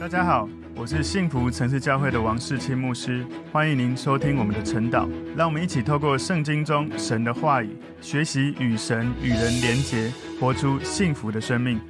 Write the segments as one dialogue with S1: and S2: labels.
S1: 大家好，我是幸福城市教会的王世清牧师，欢迎您收听我们的晨祷。让我们一起透过圣经中神的话语，学习与神与人连结，活出幸福的生命。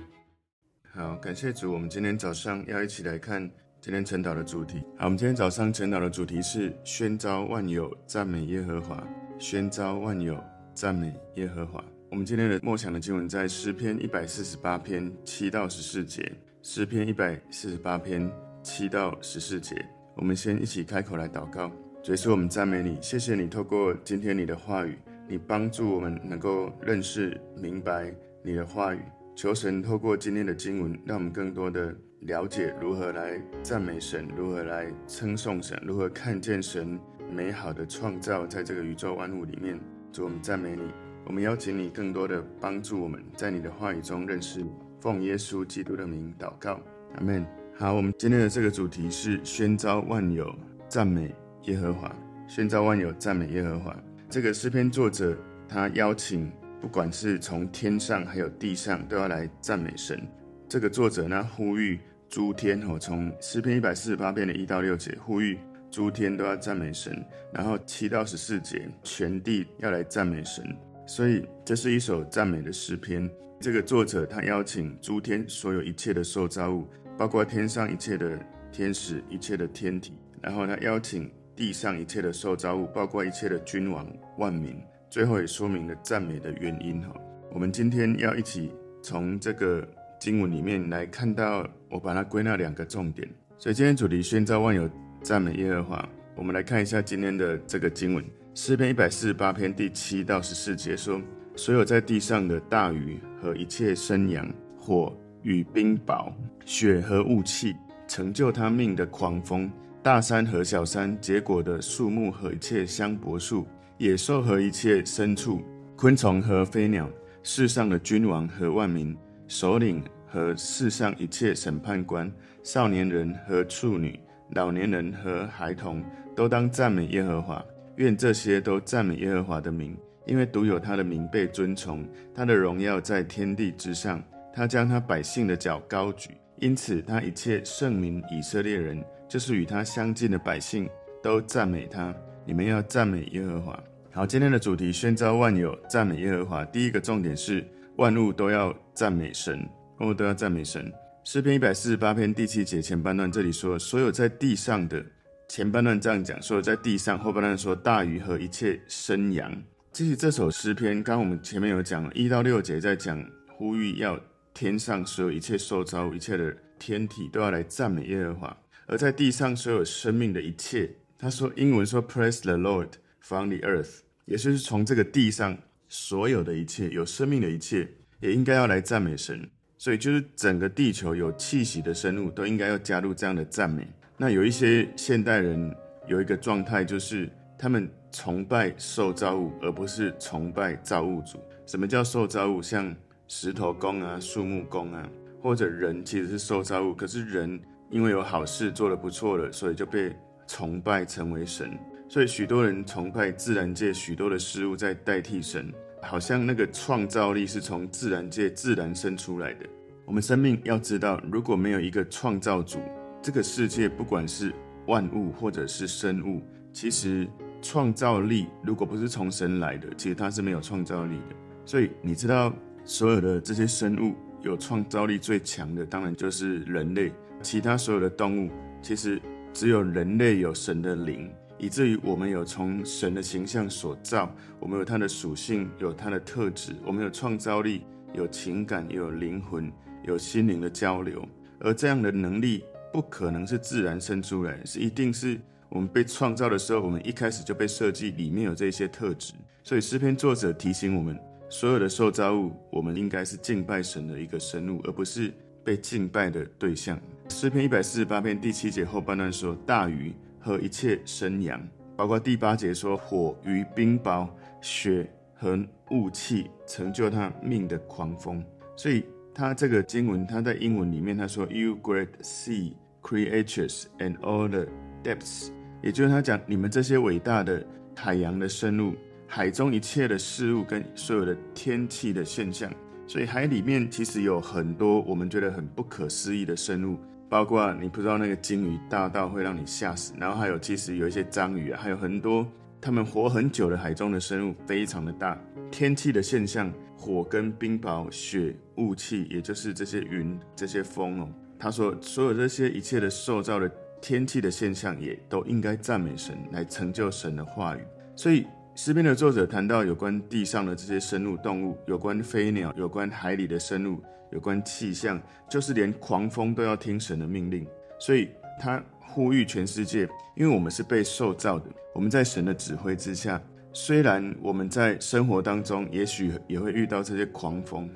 S2: 好，感谢主，我们今天早上要一起来看今天晨祷的主题。好，我们今天早上晨祷的主题是宣召万有赞美耶和华，宣召万有赞美耶和华。我们今天的默想的经文在诗篇一百四十八篇七到十四节。诗篇一百四十八篇七到十四节，我们先一起开口来祷告。主耶稣，我们赞美你，谢谢你透过今天你的话语，你帮助我们能够认识明白你的话语。求神透过今天的经文，让我们更多的了解如何来赞美神，如何来称颂神，如何看见神美好的创造在这个宇宙万物里面。主，我们赞美你，我们邀请你更多的帮助我们在你的话语中认识你。奉耶稣基督的名祷告，阿门。好，我们今天的这个主题是宣召万有赞美耶和华。宣召万有赞美耶和华。这个诗篇作者他邀请，不管是从天上还有地上，都要来赞美神。这个作者呢呼吁诸天哦，从诗篇一百四十八篇的一到六节呼吁诸天都要赞美神，然后七到十四节全地要来赞美神。所以这是一首赞美的诗篇。这个作者他邀请诸天所有一切的受造物，包括天上一切的天使、一切的天体，然后他邀请地上一切的受造物，包括一切的君王、万民，最后也说明了赞美的原因哈。我们今天要一起从这个经文里面来看到，我把它归纳两个重点。所以今天主题宣召万有赞美耶和华。我们来看一下今天的这个经文，诗篇一百四十八篇第七到十四节说。所有在地上的大鱼和一切生羊、火与冰雹、雪和雾气，成就他命的狂风，大山和小山结果的树木和一切香柏树，野兽和一切牲畜，昆虫和飞鸟，世上的君王和万民，首领和世上一切审判官，少年人和处女，老年人和孩童，都当赞美耶和华。愿这些都赞美耶和华的名。因为独有他的名被尊崇，他的荣耀在天地之上，他将他百姓的脚高举，因此他一切圣民以色列人，就是与他相近的百姓，都赞美他。你们要赞美耶和华。好，今天的主题宣召万有赞美耶和华。第一个重点是万物都要赞美神，万物都要赞美神。诗篇一百四十八篇第七节前半段这里说，所有在地上的，前半段这样讲，所有在地上，后半段说大鱼和一切生羊。其实这首诗篇，刚刚我们前面有讲一到六节，在讲呼吁要天上所有一切受造、一切的天体都要来赞美耶和华，而在地上所有生命的一切，他说英文说 Praise the Lord from the earth，也就是从这个地上所有的一切有生命的一切，也应该要来赞美神。所以就是整个地球有气息的生物都应该要加入这样的赞美。那有一些现代人有一个状态，就是他们。崇拜受造物，而不是崇拜造物主。什么叫受造物？像石头公啊、树木公啊，或者人其实是受造物。可是人因为有好事做得不错了，所以就被崇拜成为神。所以许多人崇拜自然界许多的事物在代替神，好像那个创造力是从自然界自然生出来的。我们生命要知道，如果没有一个创造主，这个世界不管是万物或者是生物，其实。创造力如果不是从神来的，其实它是没有创造力的。所以你知道，所有的这些生物有创造力最强的，当然就是人类。其他所有的动物，其实只有人类有神的灵，以至于我们有从神的形象所造，我们有它的属性，有它的特质，我们有创造力，有情感，也有灵魂，有心灵的交流。而这样的能力不可能是自然生出来，是一定是。我们被创造的时候，我们一开始就被设计，里面有这些特质。所以诗篇作者提醒我们，所有的受造物，我们应该是敬拜神的一个生物，而不是被敬拜的对象。诗篇一百四十八篇第七节后半段说，大鱼和一切生羊，包括第八节说火与冰雹、雪和雾气，成就他命的狂风。所以他这个经文，他在英文里面他说，You great sea creatures and all the depths。也就是他讲，你们这些伟大的海洋的生物，海中一切的事物跟所有的天气的现象，所以海里面其实有很多我们觉得很不可思议的生物，包括你不知道那个鲸鱼大到会让你吓死，然后还有其实有一些章鱼啊，还有很多他们活很久的海中的生物，非常的大。天气的现象，火跟冰雹、雪、雾气，也就是这些云、这些风哦，他说所有这些一切的受造的天气的现象，也都应该赞美神，来成就神的话语。所以诗篇的作者谈到有关地上的这些生物动物，有关飞鸟，有关海里的生物。有关气象，就是连狂风都要听神的命令，所以他呼吁全世界，因为我们是被受造的，我们在神的指挥之下。虽然我们在生活当中，也许也会遇到这些狂风、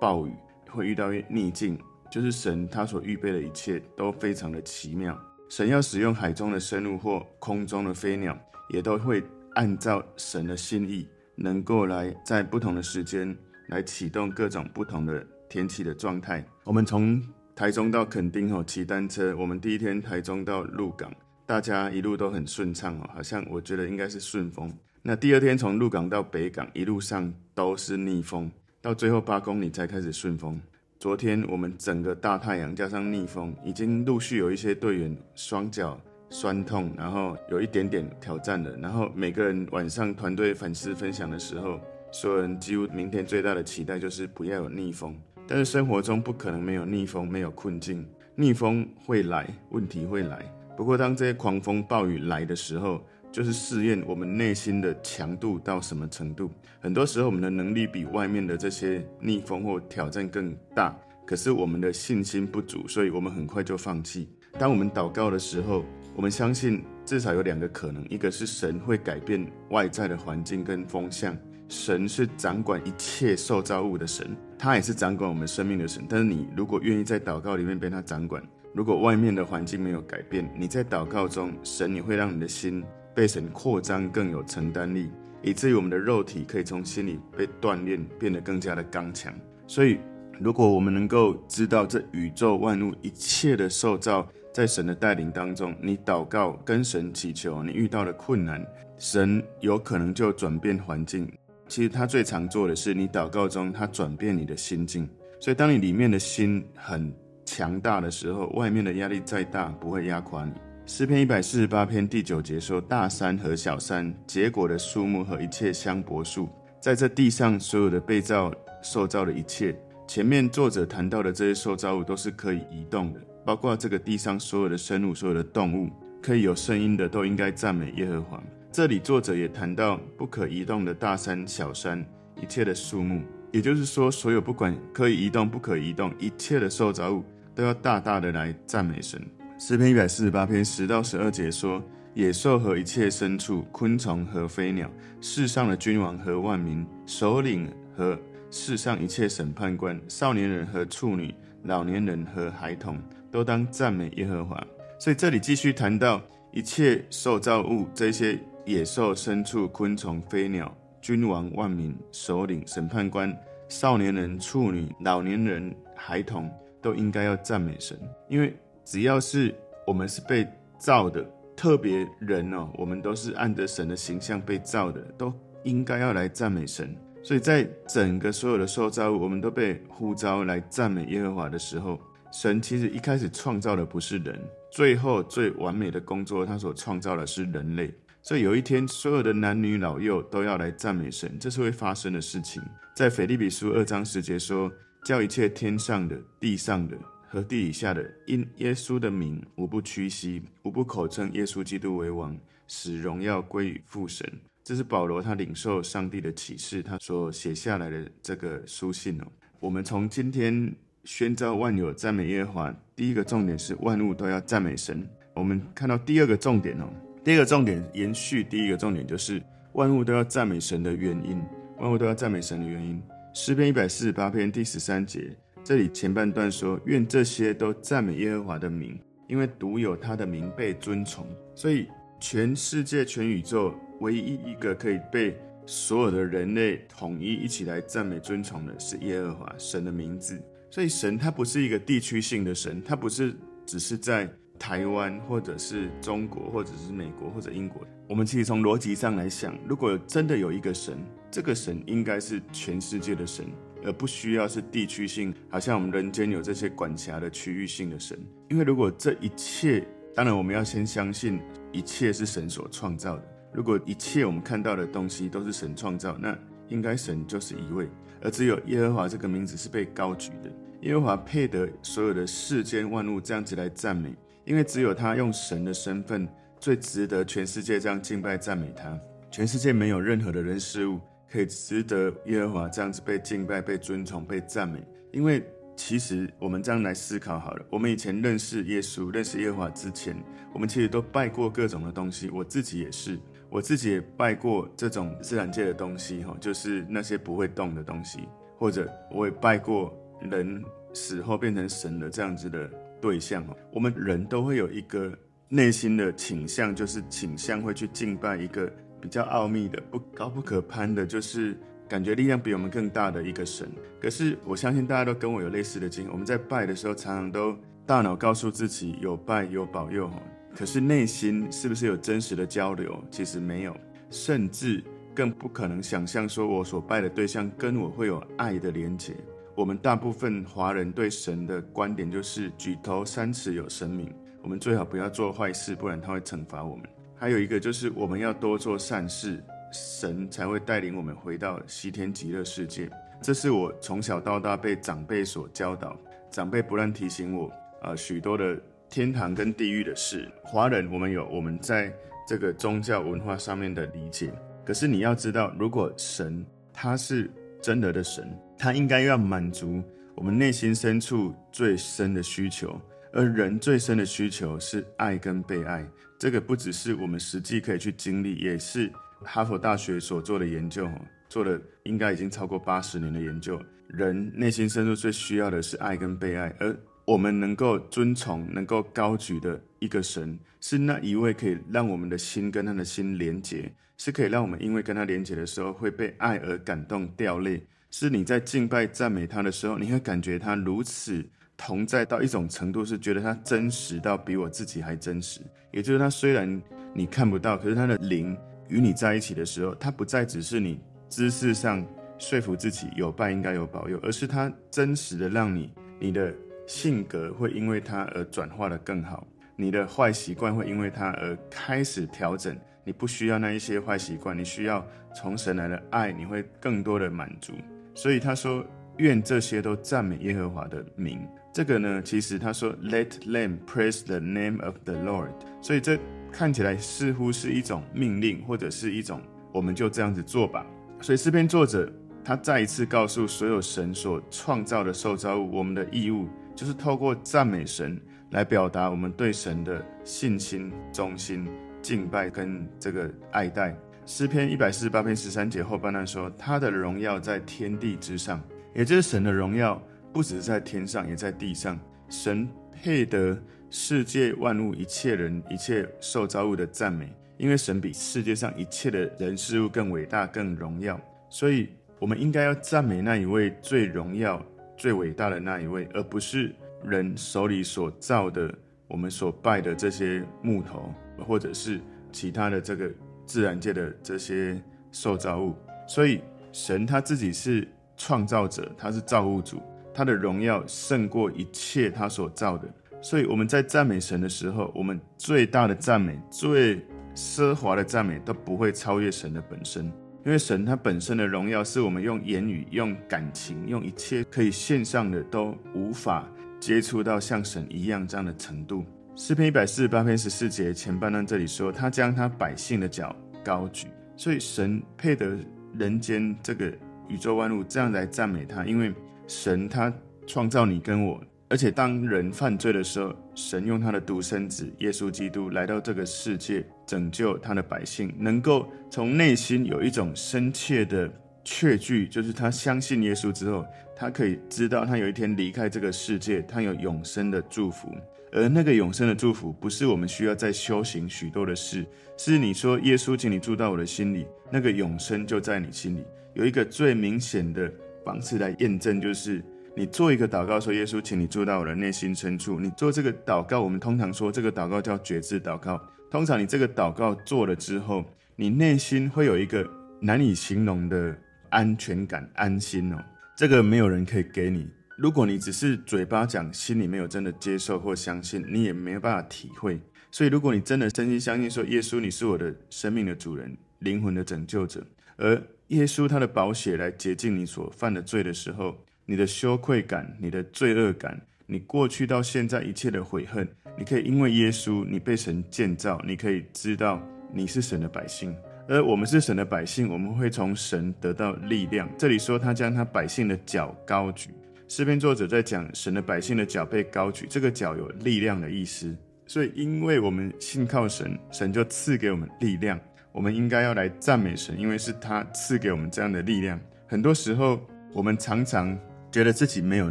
S2: 暴雨，会遇到逆境，就是神他所预备的一切都非常的奇妙。神要使用海中的生物或空中的飞鸟，也都会按照神的心意，能够来在不同的时间来启动各种不同的。天气的状态，我们从台中到垦丁哦，骑单车。我们第一天台中到鹿港，大家一路都很顺畅哦，好像我觉得应该是顺风。那第二天从鹿港到北港，一路上都是逆风，到最后八公里才开始顺风。昨天我们整个大太阳加上逆风，已经陆续有一些队员双脚酸痛，然后有一点点挑战了。然后每个人晚上团队粉丝分享的时候，所有人几乎明天最大的期待就是不要有逆风。但是生活中不可能没有逆风，没有困境。逆风会来，问题会来。不过当这些狂风暴雨来的时候，就是试验我们内心的强度到什么程度。很多时候我们的能力比外面的这些逆风或挑战更大，可是我们的信心不足，所以我们很快就放弃。当我们祷告的时候，我们相信至少有两个可能：一个是神会改变外在的环境跟风向。神是掌管一切受造物的神，他也是掌管我们生命的神。但是你如果愿意在祷告里面被他掌管，如果外面的环境没有改变，你在祷告中，神也会让你的心被神扩张，更有承担力，以至于我们的肉体可以从心里被锻炼，变得更加的刚强。所以，如果我们能够知道这宇宙万物一切的受造，在神的带领当中，你祷告跟神祈求，你遇到的困难，神有可能就转变环境。其实他最常做的是，你祷告中他转变你的心境。所以当你里面的心很强大的时候，外面的压力再大不会压垮你。诗篇一百四十八篇第九节说：“大山和小山，结果的树木和一切香柏树，在这地上所有的被造受造的一切。”前面作者谈到的这些受造物都是可以移动的，包括这个地上所有的生物、所有的动物，可以有声音的，都应该赞美耶和华。这里作者也谈到不可移动的大山、小山，一切的树木，也就是说，所有不管可以移动、不可移动，一切的受造物，都要大大的来赞美神。诗篇一百四十八篇十到十二节说：野兽和一切牲畜、昆虫和飞鸟，世上的君王和万民、首领和世上一切审判官、少年人和处女、老年人和孩童，都当赞美耶和华。所以这里继续谈到一切受造物这些。野兽、牲畜、昆虫、飞鸟、君王、万民、首领、审判官、少年人、处女、老年人、孩童，都应该要赞美神，因为只要是我们是被造的，特别人哦，我们都是按着神的形象被造的，都应该要来赞美神。所以在整个所有的受造物，我们都被呼召来赞美耶和华的时候，神其实一开始创造的不是人，最后最完美的工作，他所创造的是人类。所以有一天，所有的男女老幼都要来赞美神，这是会发生的事情。在腓立比书二章十节说：“叫一切天上的、地上的和地以下的，因耶稣的名，无不屈膝，无不口称耶稣基督为王，使荣耀归于父神。”这是保罗他领受上帝的启示，他所写下来的这个书信哦。我们从今天宣召万有赞美耶和华，第一个重点是万物都要赞美神。我们看到第二个重点哦。第一个重点延续第一个重点，就是万物都要赞美神的原因。万物都要赞美神的原因。诗篇一百四十八篇第十三节，这里前半段说：“愿这些都赞美耶和华的名，因为独有他的名被尊崇。”所以全世界、全宇宙唯一一个可以被所有的人类统一一起来赞美尊崇的是耶和华神的名字。所以神他不是一个地区性的神，他不是只是在。台湾，或者是中国，或者是美国，或者英国，我们其实从逻辑上来想，如果真的有一个神，这个神应该是全世界的神，而不需要是地区性，好像我们人间有这些管辖的区域性的神。因为如果这一切，当然我们要先相信一切是神所创造的。如果一切我们看到的东西都是神创造，那应该神就是一位，而只有耶和华这个名字是被高举的。耶和华配得所有的世间万物这样子来赞美，因为只有他用神的身份最值得全世界这样敬拜赞美他。全世界没有任何的人事物可以值得耶和华这样子被敬拜、被尊崇、被赞美。因为其实我们这样来思考好了，我们以前认识耶稣、认识耶和华之前，我们其实都拜过各种的东西。我自己也是。我自己也拜过这种自然界的东西，哈，就是那些不会动的东西，或者我也拜过人死后变成神的这样子的对象，哈。我们人都会有一个内心的倾向，就是倾向会去敬拜一个比较奥秘的、不高不可攀的，就是感觉力量比我们更大的一个神。可是我相信大家都跟我有类似的经验，我们在拜的时候，常常都大脑告诉自己有拜有保佑，可是内心是不是有真实的交流？其实没有，甚至更不可能想象说，我所拜的对象跟我会有爱的连结。我们大部分华人对神的观点就是举头三尺有神明，我们最好不要做坏事，不然他会惩罚我们。还有一个就是我们要多做善事，神才会带领我们回到西天极乐世界。这是我从小到大被长辈所教导，长辈不断提醒我，啊、呃，许多的。天堂跟地狱的事，华人我们有我们在这个宗教文化上面的理解。可是你要知道，如果神他是真的的神，他应该要满足我们内心深处最深的需求。而人最深的需求是爱跟被爱。这个不只是我们实际可以去经历，也是哈佛大学所做的研究，做了应该已经超过八十年的研究。人内心深处最需要的是爱跟被爱，而我们能够遵从、能够高举的一个神，是那一位可以让我们的心跟他的心连结，是可以让我们因为跟他连结的时候会被爱而感动掉泪。是你在敬拜赞美他的时候，你会感觉他如此同在到一种程度，是觉得他真实到比我自己还真实。也就是他虽然你看不到，可是他的灵与你在一起的时候，他不再只是你知识上说服自己有拜应该有保佑，而是他真实的让你你的。性格会因为他而转化得更好，你的坏习惯会因为他而开始调整。你不需要那一些坏习惯，你需要从神来的爱，你会更多的满足。所以他说：“愿这些都赞美耶和华的名。”这个呢，其实他说：“Let them praise the name of the Lord。”所以这看起来似乎是一种命令，或者是一种我们就这样子做吧。所以诗篇作者他再一次告诉所有神所创造的受造物，我们的义务。就是透过赞美神来表达我们对神的信心、忠心、敬拜跟这个爱戴。诗篇一百四十八篇十三节后半段说：“他的荣耀在天地之上，也就是神的荣耀不只是在天上，也在地上。神配得世界万物、一切人、一切受造物的赞美，因为神比世界上一切的人事物更伟大、更荣耀。所以，我们应该要赞美那一位最荣耀。”最伟大的那一位，而不是人手里所造的，我们所拜的这些木头，或者是其他的这个自然界的这些受造物。所以，神他自己是创造者，他是造物主，他的荣耀胜过一切他所造的。所以，我们在赞美神的时候，我们最大的赞美、最奢华的赞美，都不会超越神的本身。因为神他本身的荣耀，是我们用言语、用感情、用一切可以献上的，都无法接触到像神一样这样的程度。诗篇一百四十八篇十四节前半段这里说，他将他百姓的脚高举，所以神配得人间这个宇宙万物这样来赞美他，因为神他创造你跟我。而且当人犯罪的时候，神用他的独生子耶稣基督来到这个世界，拯救他的百姓，能够从内心有一种深切的确据，就是他相信耶稣之后，他可以知道他有一天离开这个世界，他有永生的祝福。而那个永生的祝福，不是我们需要再修行许多的事，是你说耶稣，请你住到我的心里，那个永生就在你心里。有一个最明显的方式来验证，就是。你做一个祷告说：“耶稣，请你住到我的内心深处。”你做这个祷告，我们通常说这个祷告叫觉知祷告。通常你这个祷告做了之后，你内心会有一个难以形容的安全感、安心哦。这个没有人可以给你。如果你只是嘴巴讲，心里没有真的接受或相信，你也没有办法体会。所以，如果你真的真心相信说，耶稣你是我的生命的主人、灵魂的拯救者，而耶稣他的宝血来洁净你所犯的罪的时候，你的羞愧感、你的罪恶感、你过去到现在一切的悔恨，你可以因为耶稣，你被神建造，你可以知道你是神的百姓。而我们是神的百姓，我们会从神得到力量。这里说他将他百姓的脚高举。诗篇作者在讲神的百姓的脚被高举，这个脚有力量的意思。所以，因为我们信靠神，神就赐给我们力量。我们应该要来赞美神，因为是他赐给我们这样的力量。很多时候，我们常常觉得自己没有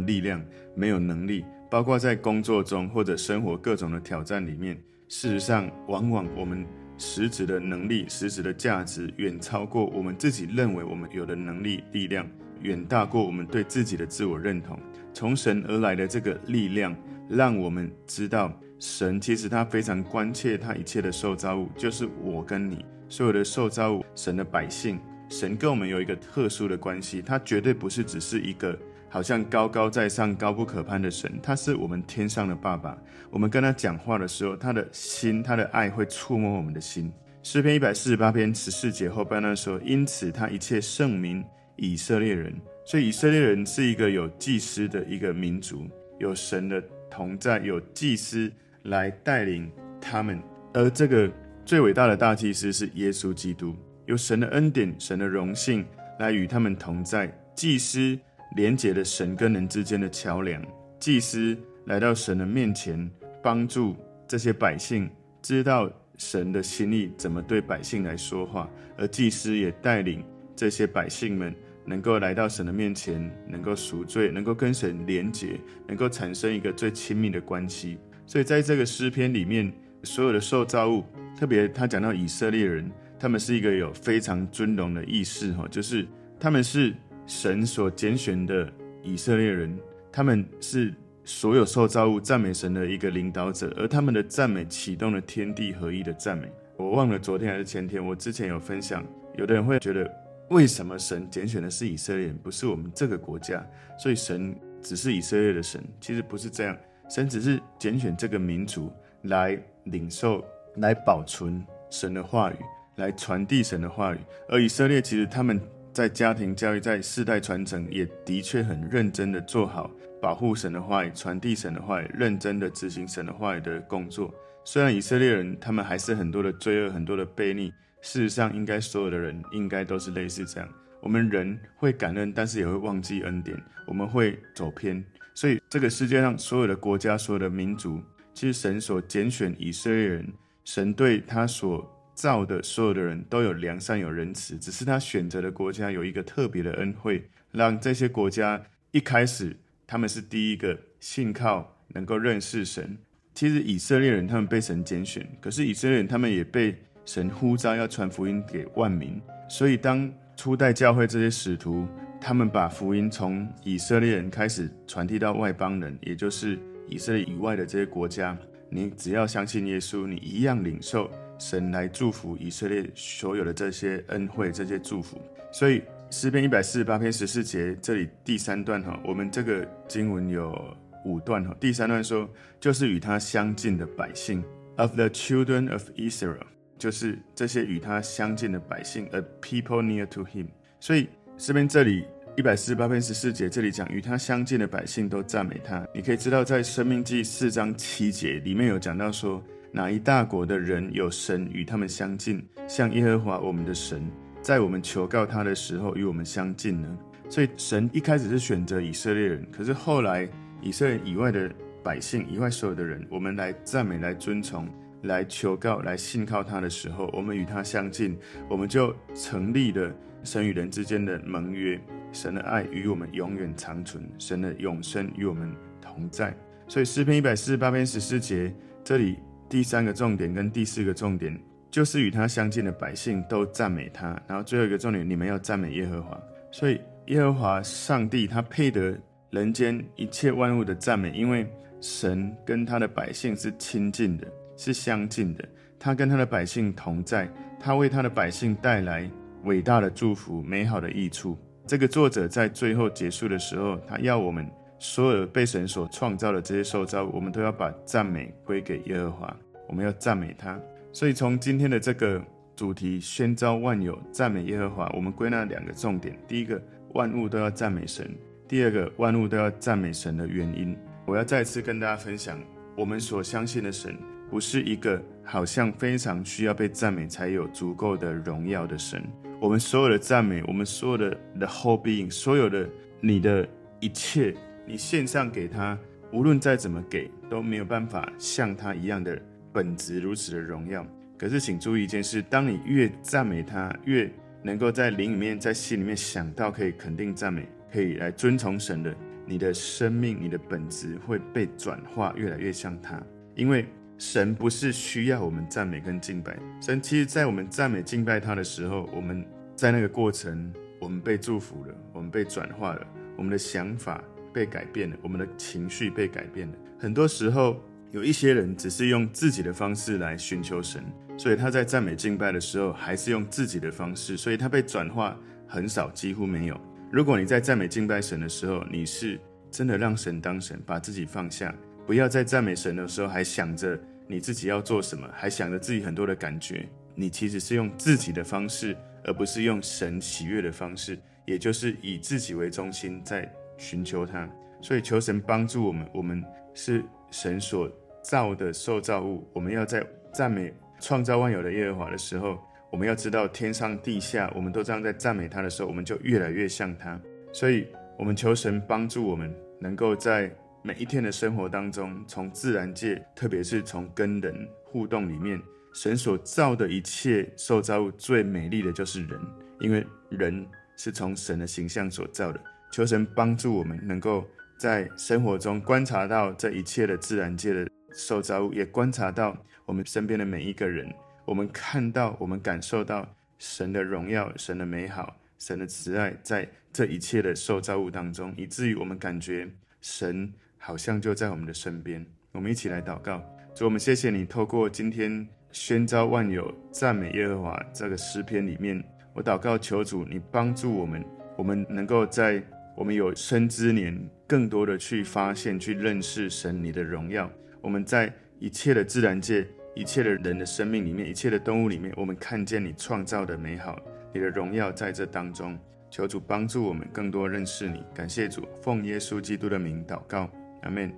S2: 力量、没有能力，包括在工作中或者生活各种的挑战里面。事实上，往往我们实质的能力、实质的价值，远超过我们自己认为我们有的能力、力量。远大过我们对自己的自我认同，从神而来的这个力量，让我们知道神其实他非常关切他一切的受造物，就是我跟你所有的受造物，神的百姓，神跟我们有一个特殊的关系，他绝对不是只是一个好像高高在上、高不可攀的神，他是我们天上的爸爸。我们跟他讲话的时候，他的心、他的爱会触摸我们的心。诗篇一百四十八篇十四节后半段说，因此他一切圣名。以色列人，所以以色列人是一个有祭司的一个民族，有神的同在，有祭司来带领他们。而这个最伟大的大祭司是耶稣基督，有神的恩典、神的荣幸来与他们同在。祭司连接了神跟人之间的桥梁，祭司来到神的面前，帮助这些百姓知道神的心意，怎么对百姓来说话，而祭司也带领这些百姓们。能够来到神的面前，能够赎罪，能够跟神连结，能够产生一个最亲密的关系。所以在这个诗篇里面，所有的受造物，特别他讲到以色列人，他们是一个有非常尊荣的意识，哈，就是他们是神所拣选的以色列人，他们是所有受造物赞美神的一个领导者，而他们的赞美启动了天地合一的赞美。我忘了昨天还是前天，我之前有分享，有的人会觉得。为什么神拣选的是以色列人，不是我们这个国家？所以神只是以色列的神，其实不是这样。神只是拣选这个民族来领受、来保存神的话语，来传递神的话语。而以色列其实他们在家庭教育、在世代传承，也的确很认真的做好保护神的话语、传递神的话语、认真的执行神的话语的工作。虽然以色列人他们还是很多的罪恶、很多的悖逆。事实上，应该所有的人应该都是类似这样。我们人会感恩，但是也会忘记恩典。我们会走偏，所以这个世界上所有的国家、所有的民族，其实神所拣选以色列人，神对他所造的所有的人都有良善、有仁慈。只是他选择的国家有一个特别的恩惠，让这些国家一开始他们是第一个信靠、能够认识神。其实以色列人他们被神拣选，可是以色列人他们也被。神呼召要传福音给万民，所以当初代教会这些使徒，他们把福音从以色列人开始传递到外邦人，也就是以色列以外的这些国家，你只要相信耶稣，你一样领受神来祝福以色列所有的这些恩惠、这些祝福。所以诗篇一百四十八篇十四节这里第三段哈，我们这个经文有五段哈，第三段说就是与他相近的百姓，of the children of Israel。就是这些与他相近的百姓，a people near to him。所以诗篇这里一百四十八篇十四节，这里讲与他相近的百姓都赞美他。你可以知道，在生命记四章七节里面有讲到说，哪一大国的人有神与他们相近，像耶和华我们的神，在我们求告他的时候与我们相近呢？所以神一开始是选择以色列人，可是后来以色列以外的百姓以外所有的人，我们来赞美来尊崇。来求告、来信靠他的时候，我们与他相近，我们就成立了神与人之间的盟约。神的爱与我们永远长存，神的永生与我们同在。所以诗篇一百四十八篇十四节，这里第三个重点跟第四个重点，就是与他相近的百姓都赞美他。然后最后一个重点，你们要赞美耶和华。所以耶和华上帝他配得人间一切万物的赞美，因为神跟他的百姓是亲近的。是相近的，他跟他的百姓同在，他为他的百姓带来伟大的祝福、美好的益处。这个作者在最后结束的时候，他要我们所有被神所创造的这些受造，我们都要把赞美归给耶和华，我们要赞美他。所以从今天的这个主题宣召万有赞美耶和华，我们归纳两个重点：第一个，万物都要赞美神；第二个，万物都要赞美神的原因。我要再次跟大家分享，我们所相信的神不是一个好像非常需要被赞美才有足够的荣耀的神。我们所有的赞美，我们所有的 the whole being，所有的你的一切，你献上给他，无论再怎么给，都没有办法像他一样的本质如此的荣耀。可是，请注意一件事：当你越赞美他，越能够在灵里面、在心里面想到可以肯定赞美、可以来遵从神的，你的生命、你的本质会被转化，越来越像他，因为。神不是需要我们赞美跟敬拜，神其实，在我们赞美敬拜他的时候，我们在那个过程，我们被祝福了，我们被转化了，我们的想法被改变了，我们的情绪被改变了。很多时候，有一些人只是用自己的方式来寻求神，所以他在赞美敬拜的时候，还是用自己的方式，所以他被转化很少，几乎没有。如果你在赞美敬拜神的时候，你是真的让神当神，把自己放下。不要在赞美神的时候还想着你自己要做什么，还想着自己很多的感觉。你其实是用自己的方式，而不是用神喜悦的方式，也就是以自己为中心在寻求他。所以求神帮助我们，我们是神所造的受造物。我们要在赞美创造万有的耶和华的时候，我们要知道天上地下，我们都这样在赞美他的时候，我们就越来越像他。所以，我们求神帮助我们，能够在。每一天的生活当中，从自然界，特别是从跟人互动里面，神所造的一切受造物最美丽的就是人，因为人是从神的形象所造的。求神帮助我们，能够在生活中观察到这一切的自然界的受造物，也观察到我们身边的每一个人。我们看到，我们感受到神的荣耀、神的美好、神的慈爱，在这一切的受造物当中，以至于我们感觉神。好像就在我们的身边，我们一起来祷告。主，我们谢谢你透过今天宣召万有赞美耶和华这个诗篇里面，我祷告求主，你帮助我们，我们能够在我们有生之年，更多的去发现、去认识神你的荣耀。我们在一切的自然界、一切的人的生命里面、一切的动物里面，我们看见你创造的美好，你的荣耀在这当中。求主帮助我们更多认识你。感谢主，奉耶稣基督的名祷告。阿门。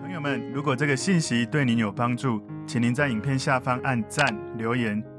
S1: 朋友们，如果这个信息对您有帮助，请您在影片下方按赞留言。